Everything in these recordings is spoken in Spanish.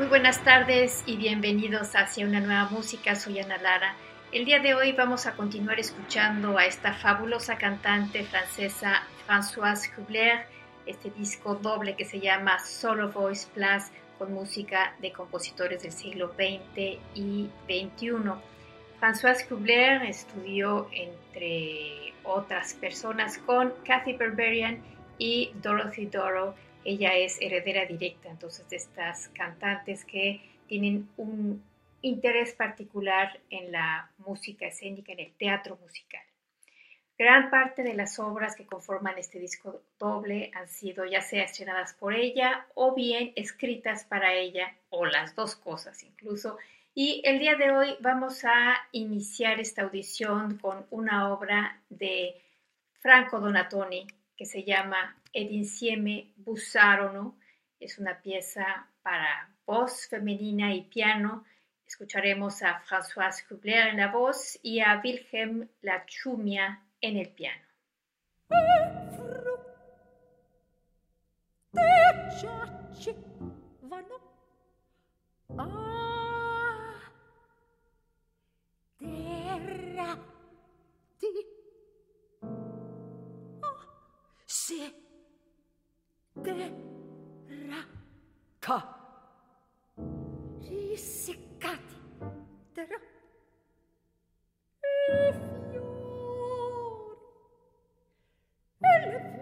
Muy buenas tardes y bienvenidos hacia una nueva música. Soy Ana Lara. El día de hoy vamos a continuar escuchando a esta fabulosa cantante francesa Françoise Kubler, este disco doble que se llama Solo Voice Plus con música de compositores del siglo XX y XXI. Françoise Kubler estudió entre otras personas con Kathy Berberian y Dorothy Doro ella es heredera directa entonces de estas cantantes que tienen un interés particular en la música escénica, en el teatro musical. Gran parte de las obras que conforman este disco doble han sido ya sea estrenadas por ella o bien escritas para ella o las dos cosas incluso. Y el día de hoy vamos a iniciar esta audición con una obra de Franco Donatoni que se llama Ed insieme bussarono. Es una pieza para voz femenina y piano. Escucharemos a Françoise Kubler en la voz y a Wilhelm Lachumia en el piano. de ra ca riseccati terra e fiori e le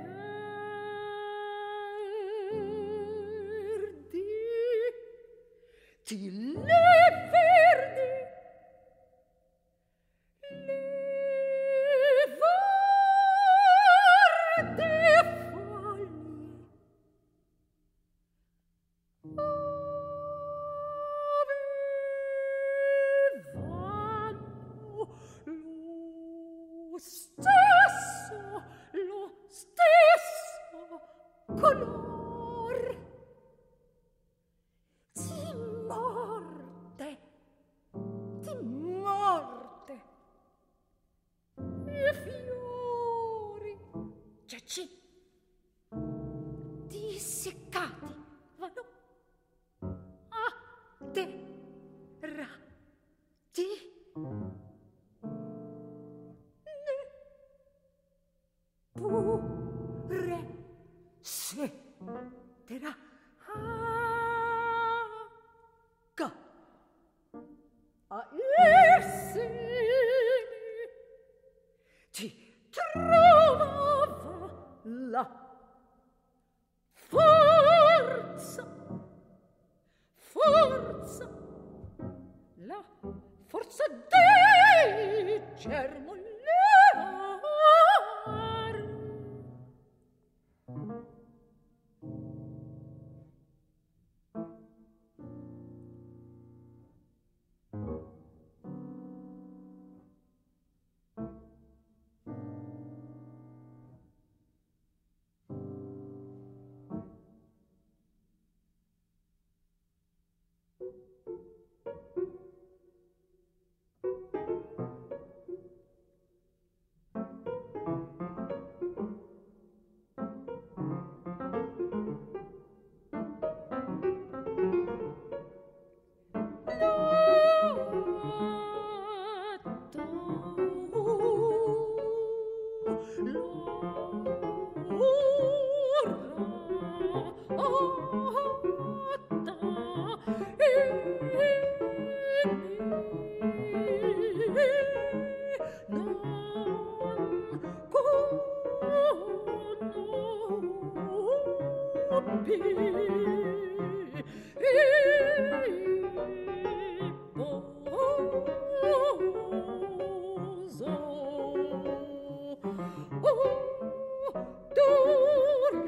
でね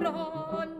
ron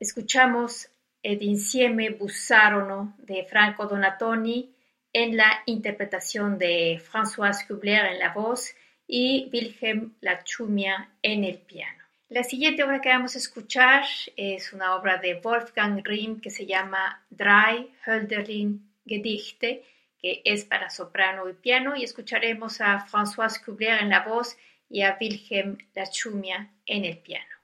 Escuchamos Ed insieme bussarono de Franco Donatoni en la interpretación de François Kubler en la voz y Wilhelm Lachumia en el piano. La siguiente obra que vamos a escuchar es una obra de Wolfgang Rihm que se llama Drei Hölderlin Gedichte, que es para soprano y piano, y escucharemos a François Kubler en la voz y a Wilhelm Lachumia en el piano.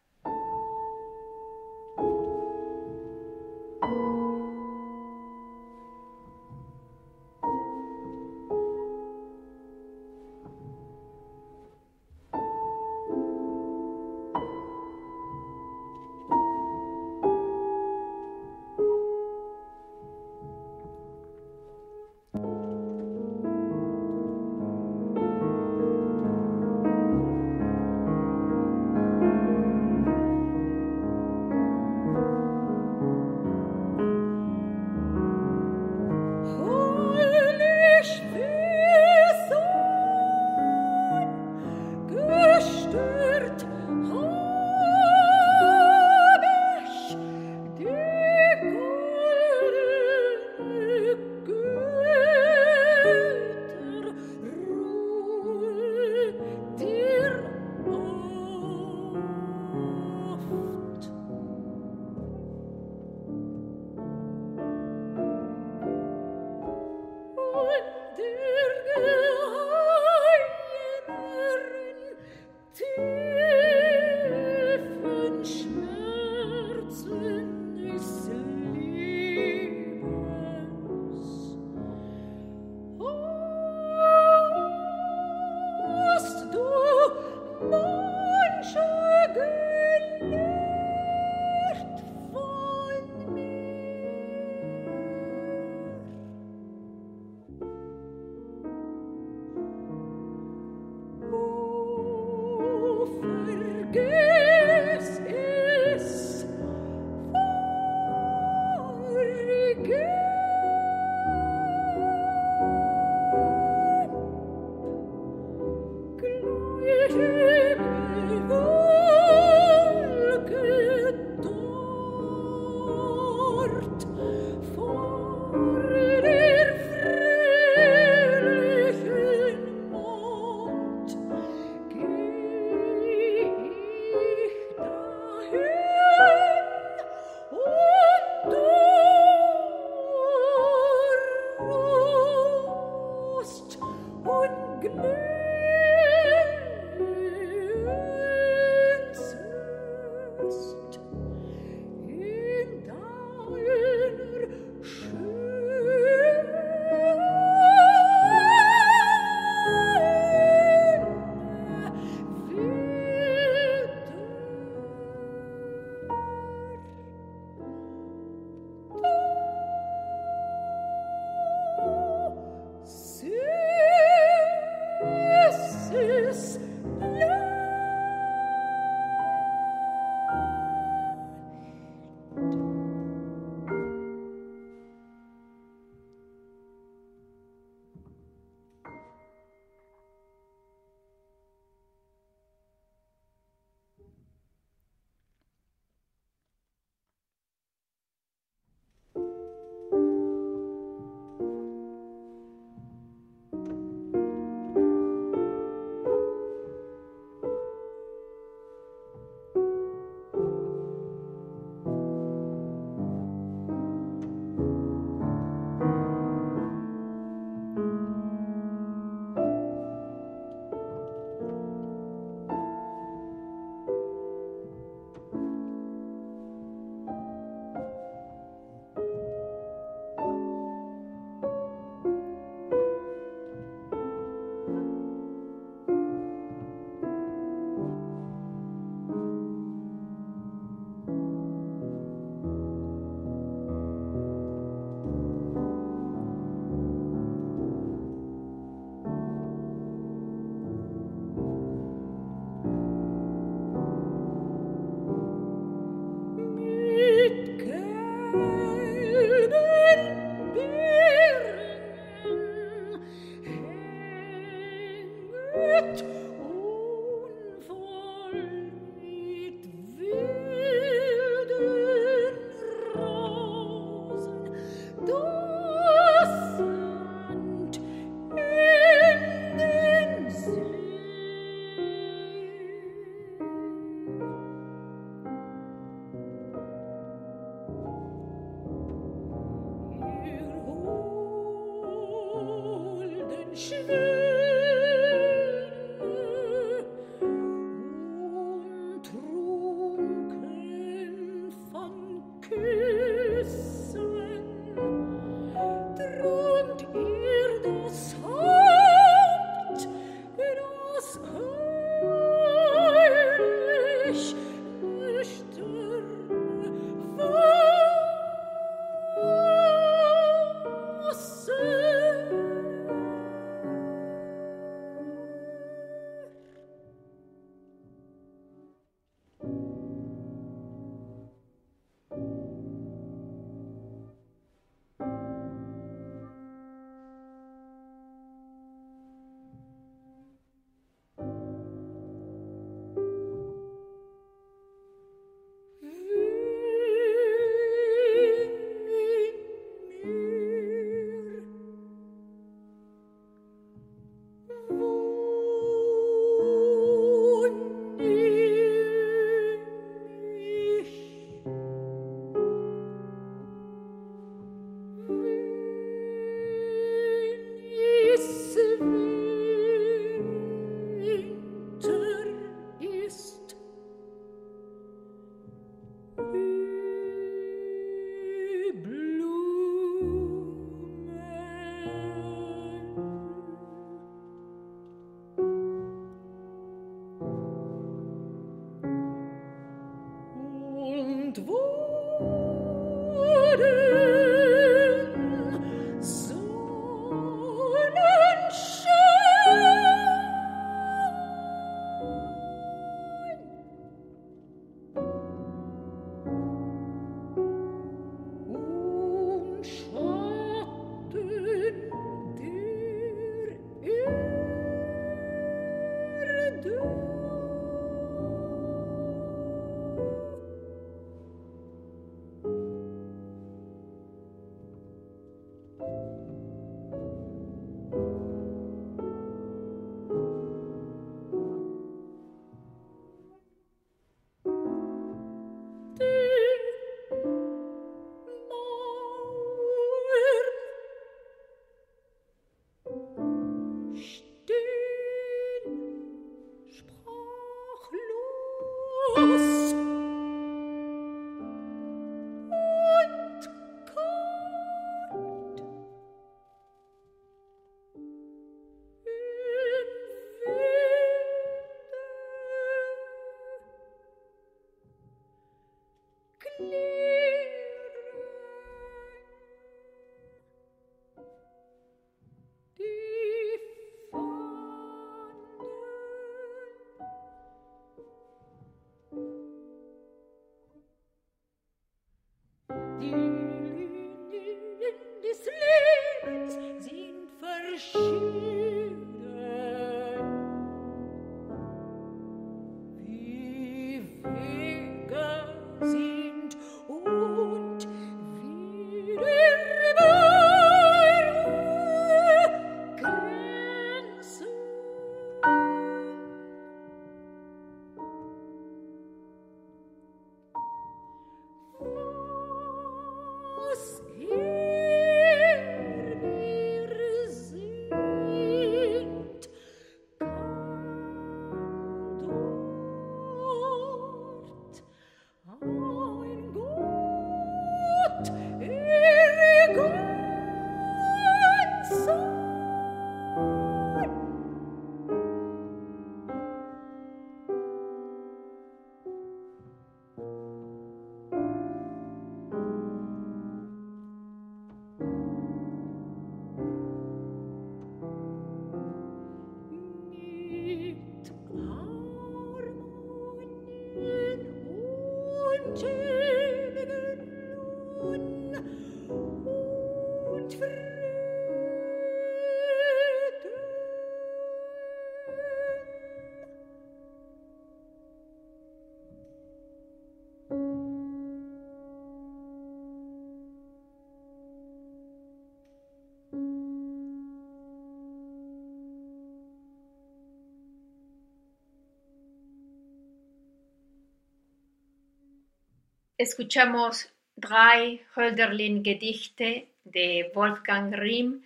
Escuchamos Drei Hölderlin Gedichte de Wolfgang Rimm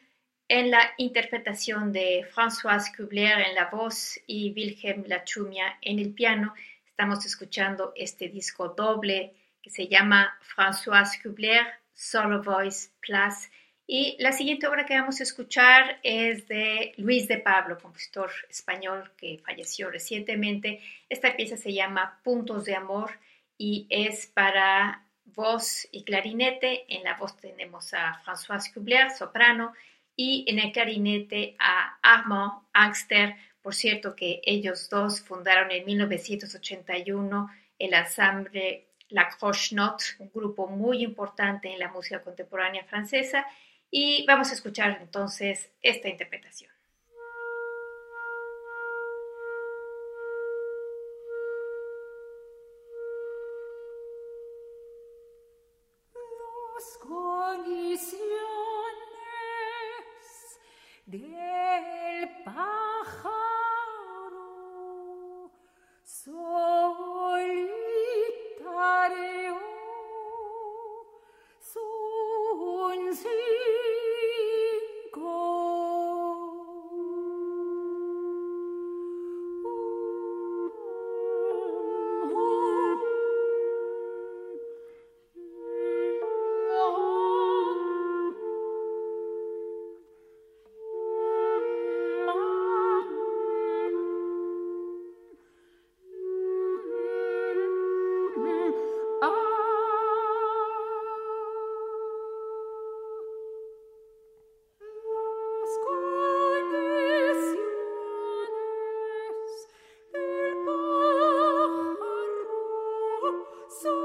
en la interpretación de François Kubler en la voz y Wilhelm Lachumia en el piano. Estamos escuchando este disco doble que se llama François Kubler Solo Voice Plus. Y la siguiente obra que vamos a escuchar es de Luis de Pablo, compositor español que falleció recientemente. Esta pieza se llama Puntos de Amor y es para voz y clarinete. En la voz tenemos a François Kubler, soprano, y en el clarinete a Armand Angster. Por cierto que ellos dos fundaron en 1981 el ensamble La Croche Note, un grupo muy importante en la música contemporánea francesa. Y vamos a escuchar entonces esta interpretación. Del pájaro so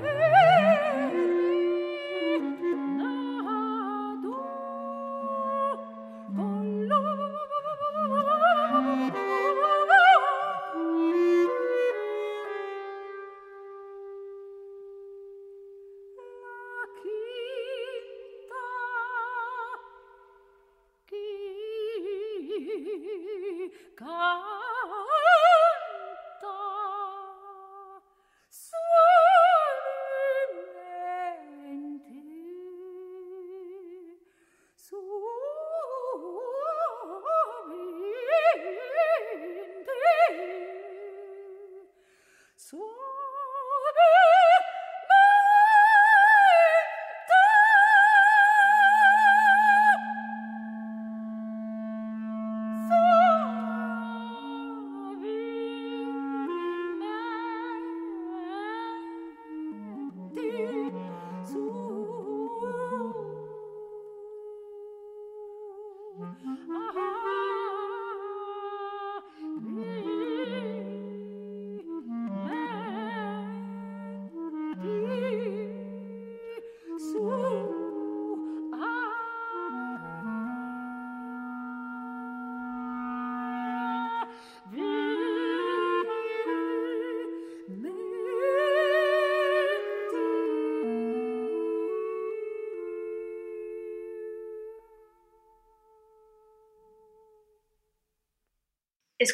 there.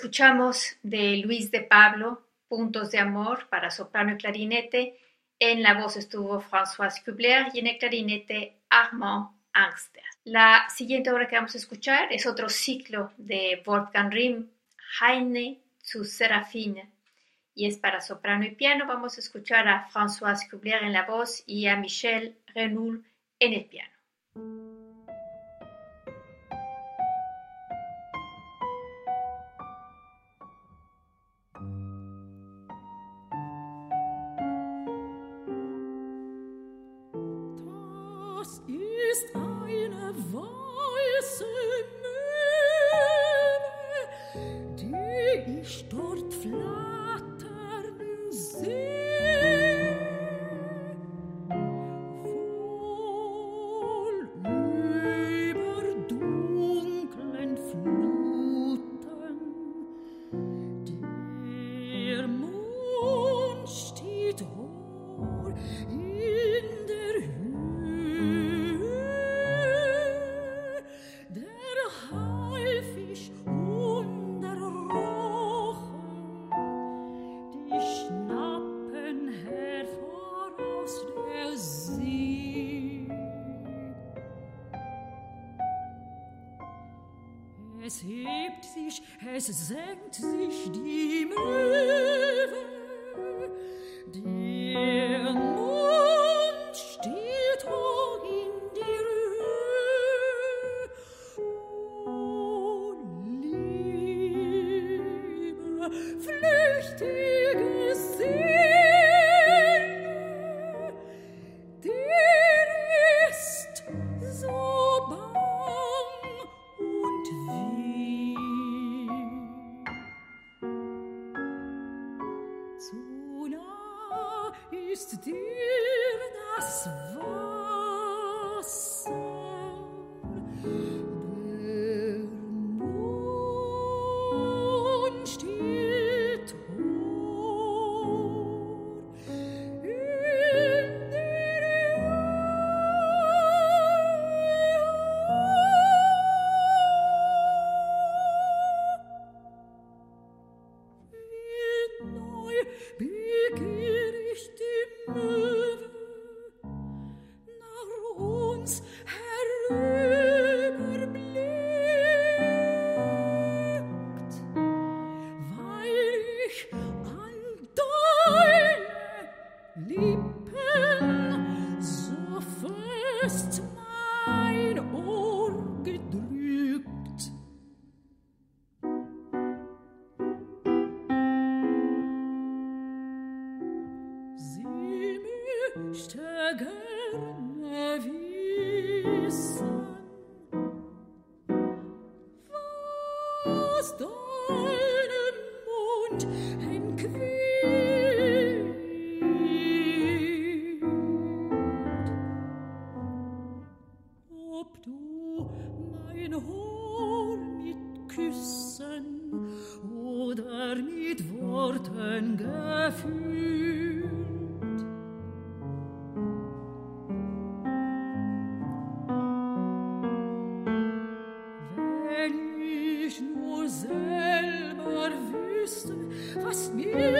Escuchamos de Luis de Pablo, Puntos de Amor para soprano y clarinete. En la voz estuvo François Kubler y en el clarinete Armand Angster. La siguiente obra que vamos a escuchar es otro ciclo de Wolfgang Rimm, Heine zu Serafine, y es para soprano y piano. Vamos a escuchar a Françoise Kubler en la voz y a Michel Renoul en el piano. to do. trust me.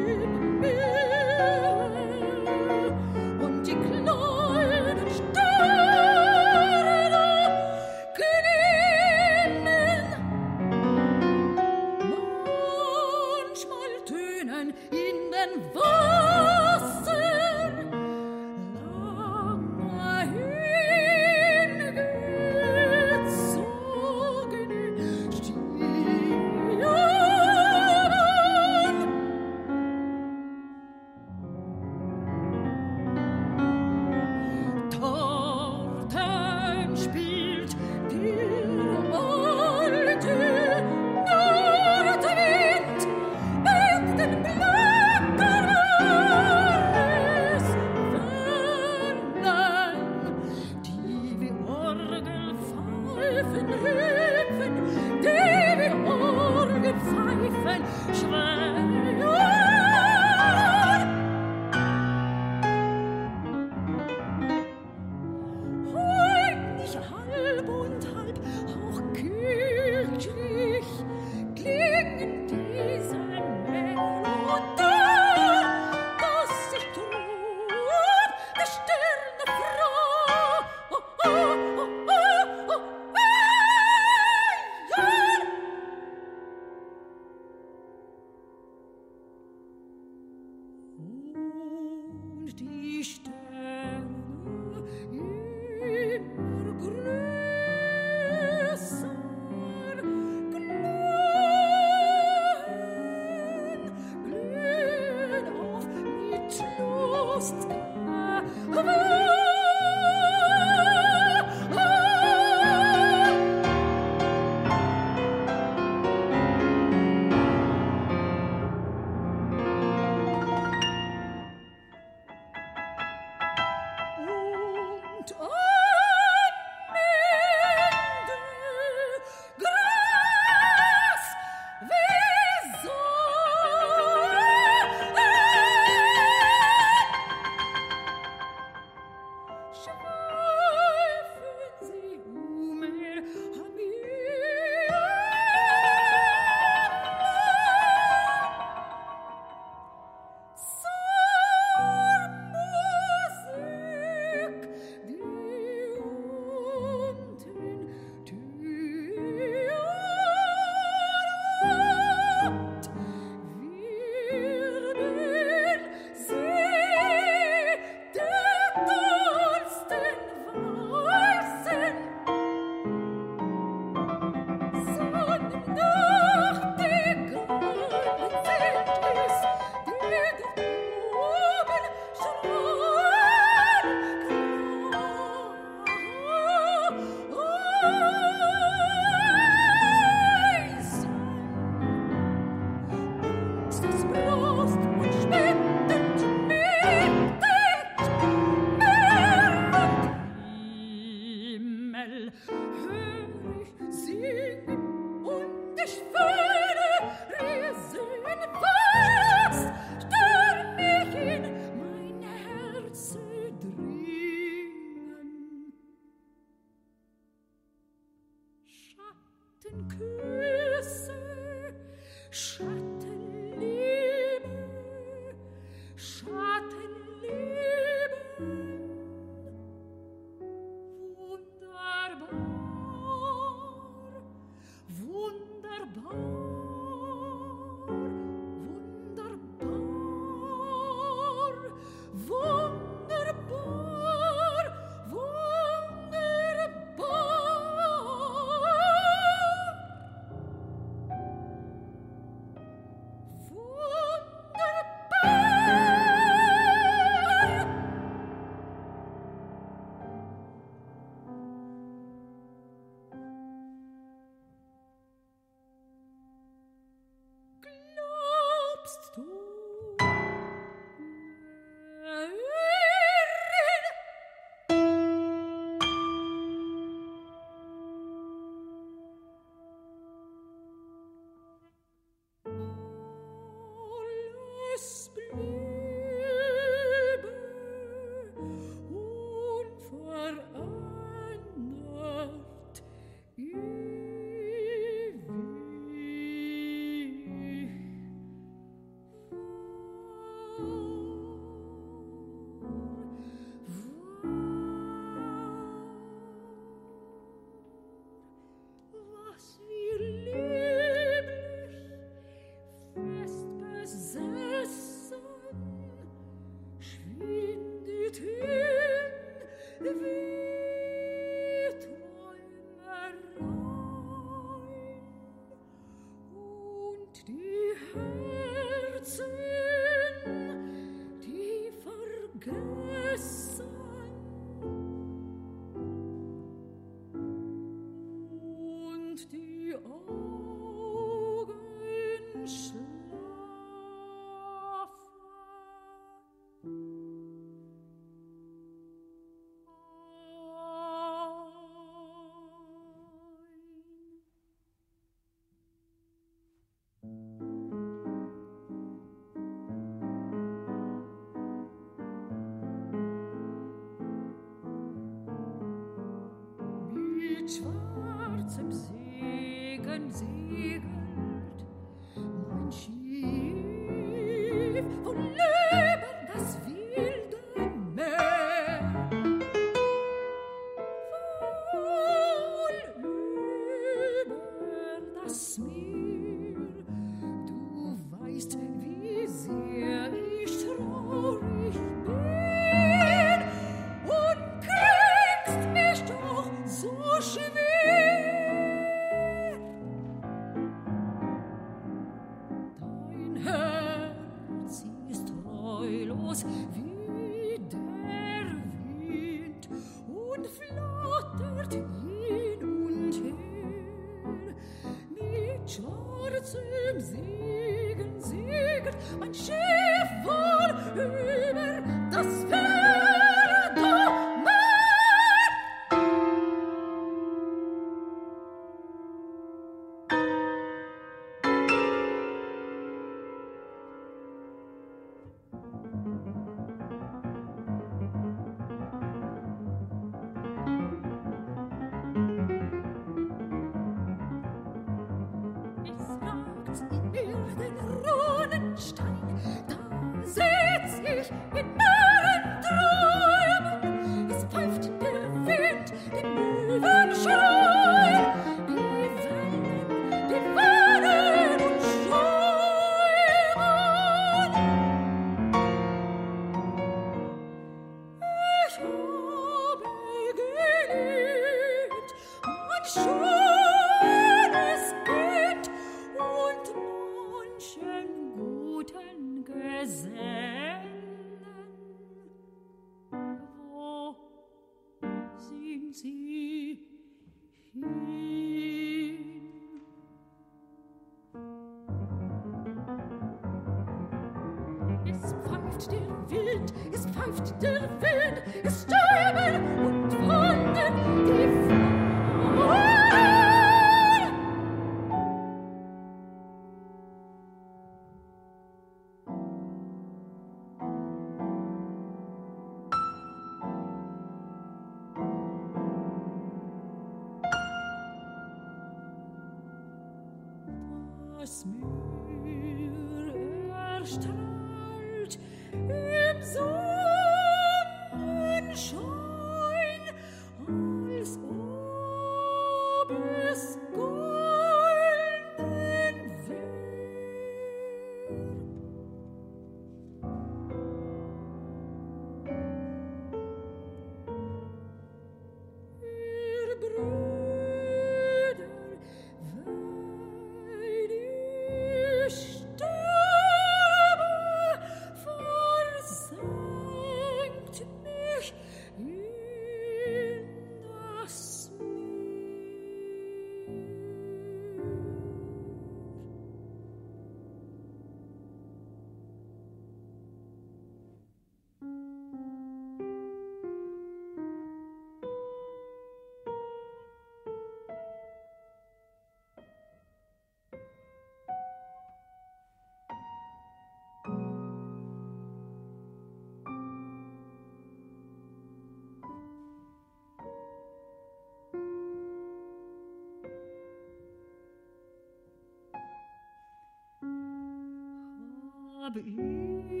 But.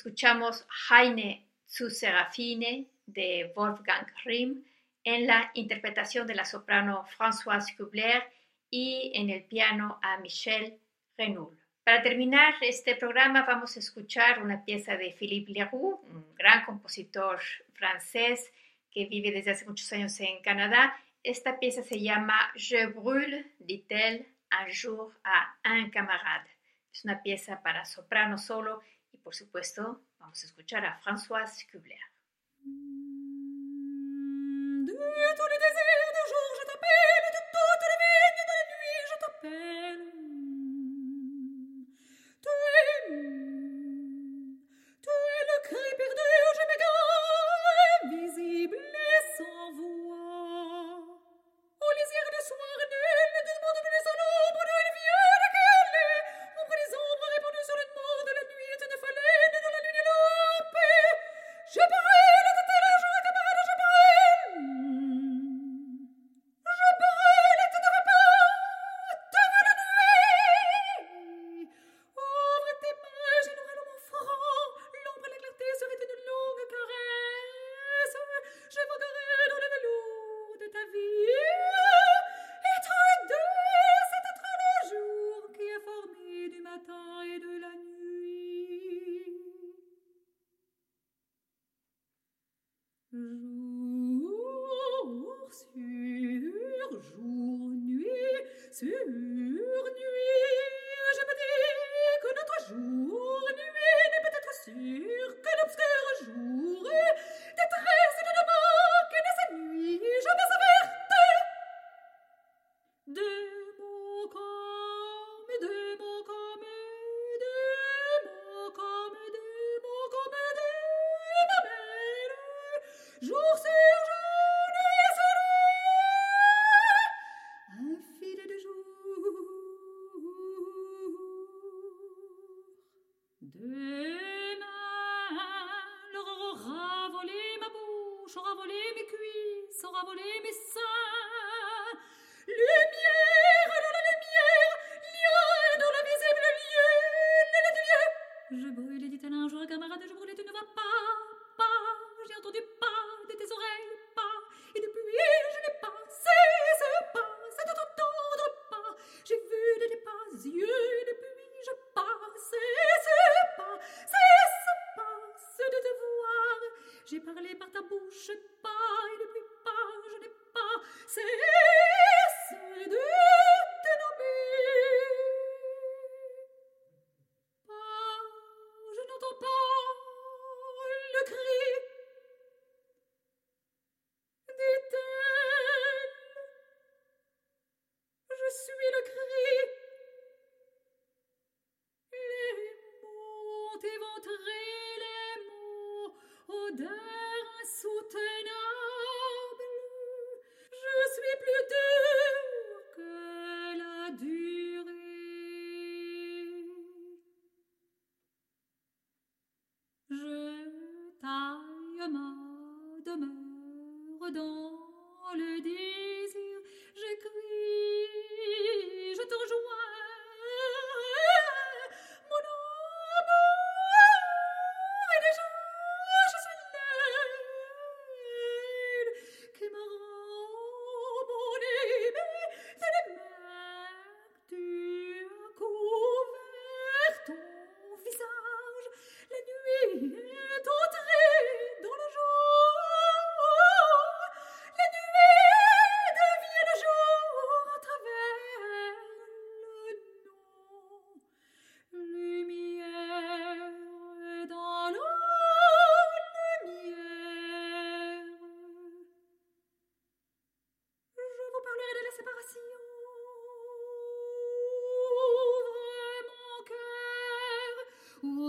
Escuchamos Heine zu Serafine de Wolfgang Rimm en la interpretación de la soprano Françoise Kubler y en el piano a Michel Renoul. Para terminar este programa vamos a escuchar una pieza de Philippe Leroux, un gran compositor francés que vive desde hace muchos años en Canadá. Esta pieza se llama Je brûle, dit-elle, un jour à un camarade. Es una pieza para soprano solo por supuesto vamos a escuchar a Françoise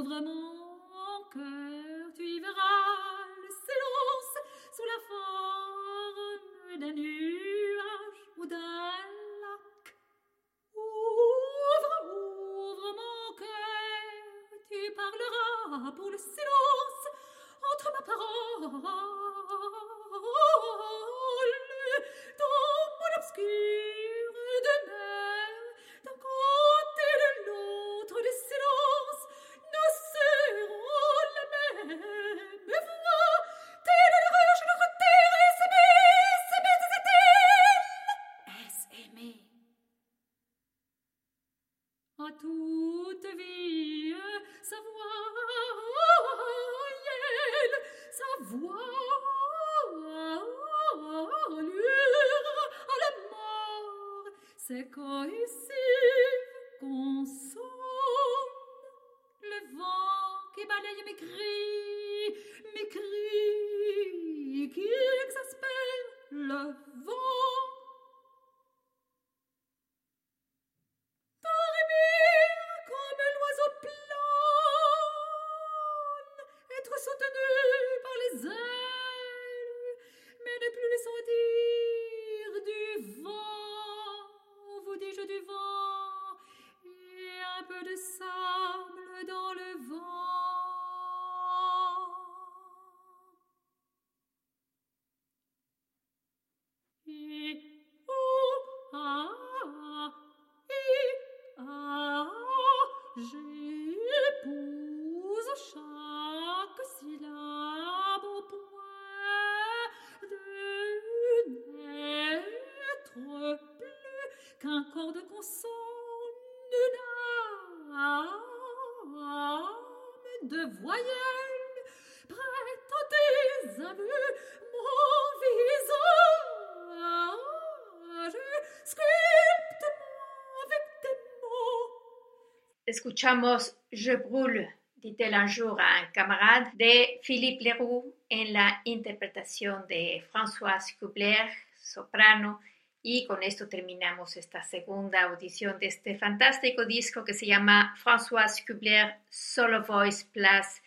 vraiment de prête à tes aveux, mon visage, sculpte-moi avec tes mots. Escuchamos Je brûle, dit-elle un jour à un camarade de Philippe Leroux en la interprétation de Françoise Kubler, soprano, y con esto terminamos esta segunda audición de este fantástico disco que se llama Françoise Kubler Solo Voice Plus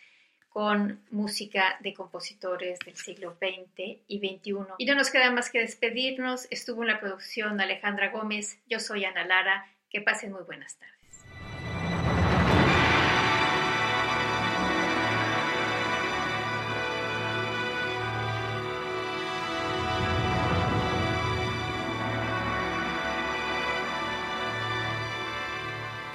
con música de compositores del siglo XX y XXI. Y no nos queda más que despedirnos. Estuvo en la producción Alejandra Gómez. Yo soy Ana Lara. Que pasen muy buenas tardes.